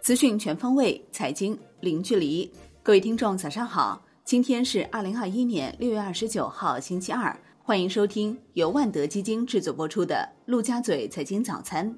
资讯全方位，财经零距离。各位听众，早上好！今天是二零二一年六月二十九号，星期二。欢迎收听由万德基金制作播出的《陆家嘴财经早餐》。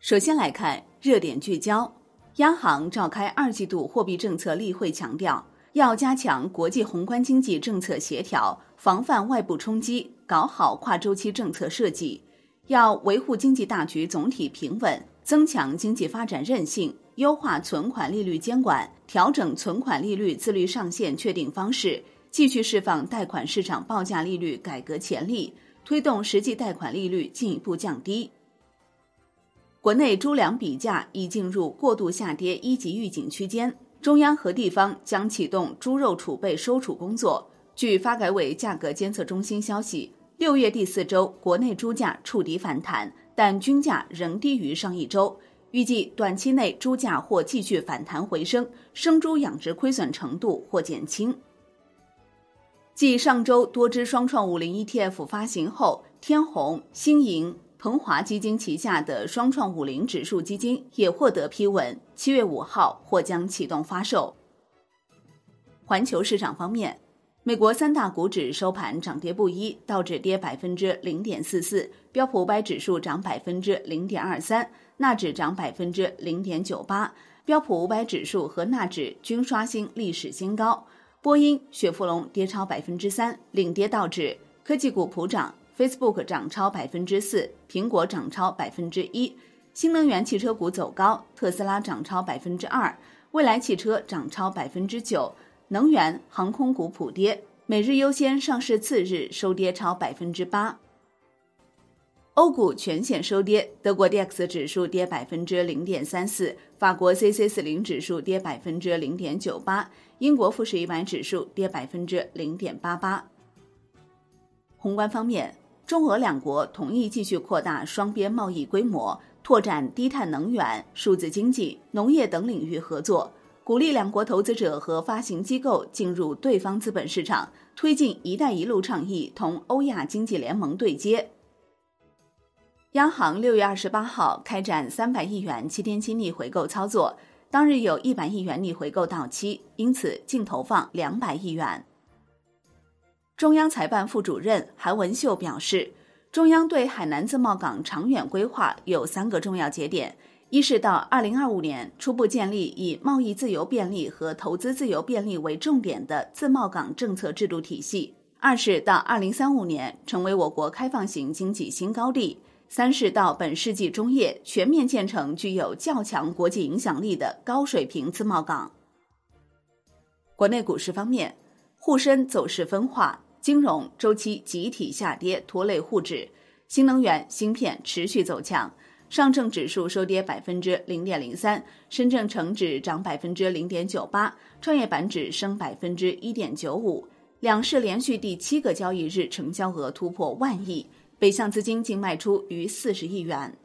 首先来看热点聚焦：央行召开二季度货币政策例会，强调要加强国际宏观经济政策协调，防范外部冲击，搞好跨周期政策设计；要维护经济大局总体平稳，增强经济发展韧性。优化存款利率监管，调整存款利率自律上限确定方式，继续释放贷款市场报价利率改革潜力，推动实际贷款利率进一步降低。国内猪粮比价已进入过度下跌一级预警区间，中央和地方将启动猪肉储备收储工作。据发改委价格监测中心消息，六月第四周国内猪价触底反弹，但均价仍低于上一周。预计短期内猪价或继续反弹回升，生猪养殖亏损程度或减轻。继上周多只双创五零 ETF 发行后，天弘、新盈、鹏华基金旗下的双创五零指数基金也获得批文，七月五号或将启动发售。环球市场方面，美国三大股指收盘涨跌不一，道指跌百分之零点四四，标普五百指数涨百分之零点二三。纳指涨百分之零点九八，标普五百指数和纳指均刷新历史新高。波音、雪佛龙跌超百分之三，领跌道指。科技股普涨，Facebook 涨超百分之四，苹果涨超百分之一。新能源汽车股走高，特斯拉涨超百分之二，蔚来汽车涨超百分之九。能源、航空股普跌，每日优先上市次日收跌超百分之八。欧股全线收跌，德国 D X 指数跌百分之零点三四，法国 C C 四零指数跌百分之零点九八，英国富时一百指数跌百分之零点八八。宏观方面，中俄两国同意继续扩大双边贸易规模，拓展低碳能源、数字经济、农业等领域合作，鼓励两国投资者和发行机构进入对方资本市场，推进“一带一路”倡议同欧亚经济联盟对接。央行六月二十八号开展三百亿元七天期逆回购操作，当日有一百亿元逆回购到期，因此净投放两百亿元。中央财办副主任韩文秀表示，中央对海南自贸港长远规划有三个重要节点：一是到二零二五年初步建立以贸易自由便利和投资自由便利为重点的自贸港政策制度体系；二是到二零三五年成为我国开放型经济新高地。三是到本世纪中叶全面建成具有较强国际影响力的高水平自贸港。国内股市方面，沪深走势分化，金融周期集体下跌拖累沪指，新能源芯片持续走强，上证指数收跌百分之零点零三，深圳成指涨百分之零点九八，创业板指升百分之一点九五，两市连续第七个交易日成交额突破万亿。北向资金净卖出逾四十亿元。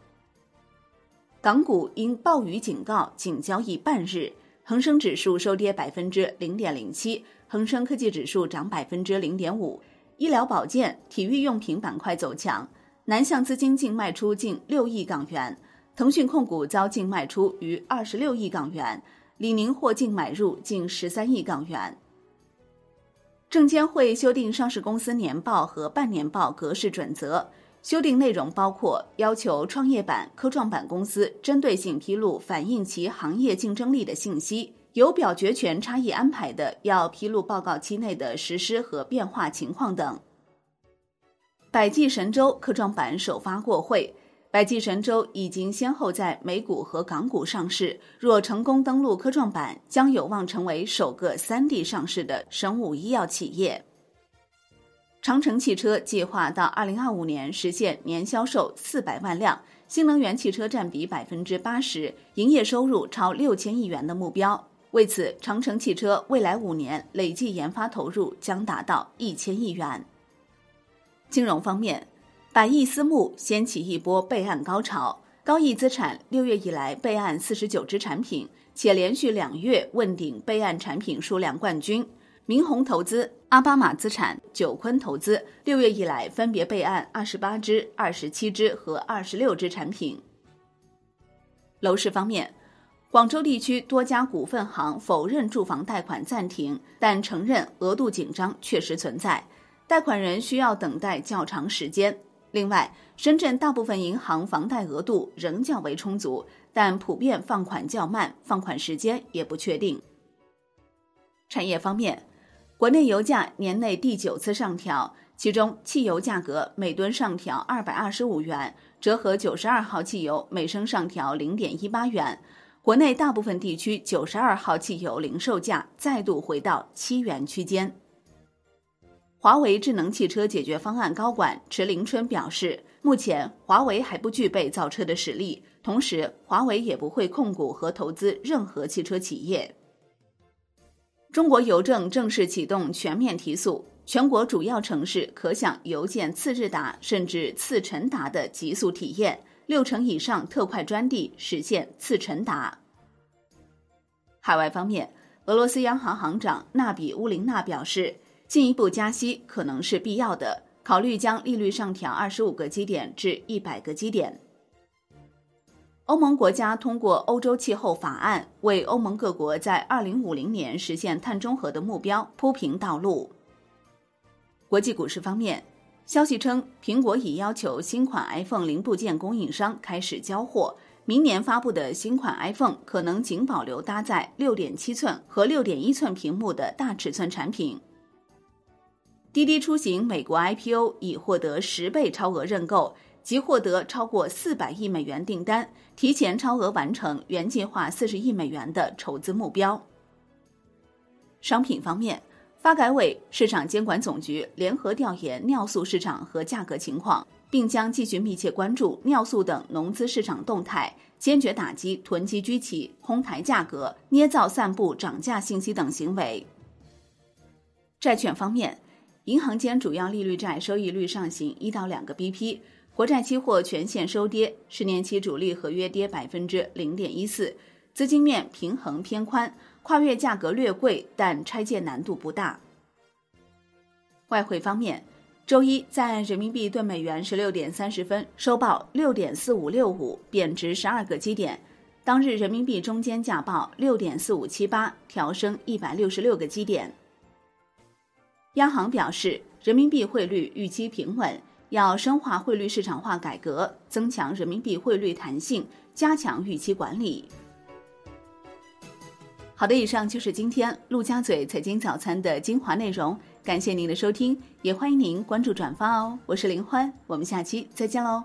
港股因暴雨警告仅交易半日，恒生指数收跌百分之零点零七，恒生科技指数涨百分之零点五。医疗保健、体育用品板块走强，南向资金净卖出近六亿港元。腾讯控股遭净卖出逾二十六亿港元，李宁获净买入近十三亿港元。证监会修订上市公司年报和半年报格式准则，修订内容包括要求创业板、科创板公司针对性披露反映其行业竞争力的信息；有表决权差异安排的，要披露报告期内的实施和变化情况等。百济神州科创板首发过会。百济神州已经先后在美股和港股上市，若成功登陆科创板，将有望成为首个三地上市的生物医药企业。长城汽车计划到二零二五年实现年销售四百万辆，新能源汽车占比百分之八十，营业收入超六千亿元的目标。为此，长城汽车未来五年累计研发投入将达到一千亿元。金融方面。百亿私募掀起一波备案高潮，高毅资产六月以来备案四十九只产品，且连续两月问鼎备案产品数量冠军。明宏投资、阿巴马资产、九坤投资六月以来分别备案二十八只、二十七只和二十六只产品。楼市方面，广州地区多家股份行否认住房贷款暂停，但承认额度紧张确实存在，贷款人需要等待较长时间。另外，深圳大部分银行房贷额度仍较为充足，但普遍放款较慢，放款时间也不确定。产业方面，国内油价年内第九次上调，其中汽油价格每吨上调二百二十五元，折合九十二号汽油每升上调零点一八元。国内大部分地区九十二号汽油零售价再度回到七元区间。华为智能汽车解决方案高管池林春表示，目前华为还不具备造车的实力，同时华为也不会控股和投资任何汽车企业。中国邮政正式启动全面提速，全国主要城市可享邮件次日达甚至次晨达的极速体验，六成以上特快专递实现次晨达。海外方面，俄罗斯央行行长纳比乌林娜表示，进一步加息可能是必要的，考虑将利率上调二十五个基点至一百个基点。欧盟国家通过欧洲气候法案，为欧盟各国在二零五零年实现碳中和的目标铺平道路。国际股市方面，消息称，苹果已要求新款 iPhone 零部件供应商开始交货，明年发布的新款 iPhone 可能仅保留搭载六点七寸和六点一寸屏幕的大尺寸产品。滴滴出行美国 IPO 已获得十倍超额认购。即获得超过四百亿美元订单，提前超额完成原计划四十亿美元的筹资目标。商品方面，发改委、市场监管总局联合调研尿素市场和价格情况，并将继续密切关注尿素等农资市场动态，坚决打击囤积居奇、哄抬价格、捏造散布涨价信息等行为。债券方面，银行间主要利率债收益率上行一到两个 BP。国债期货全线收跌，十年期主力合约跌百分之零点一四，资金面平衡偏宽，跨越价格略贵，但拆借难度不大。外汇方面，周一在人民币兑美元十六点三十分收报六点四五六五，贬值十二个基点。当日人民币中间价报六点四五七八，调升一百六十六个基点。央行表示，人民币汇率预期平稳。要深化汇率市场化改革，增强人民币汇率弹性，加强预期管理。好的，以上就是今天陆家嘴财经早餐的精华内容，感谢您的收听，也欢迎您关注转发哦。我是林欢，我们下期再见喽。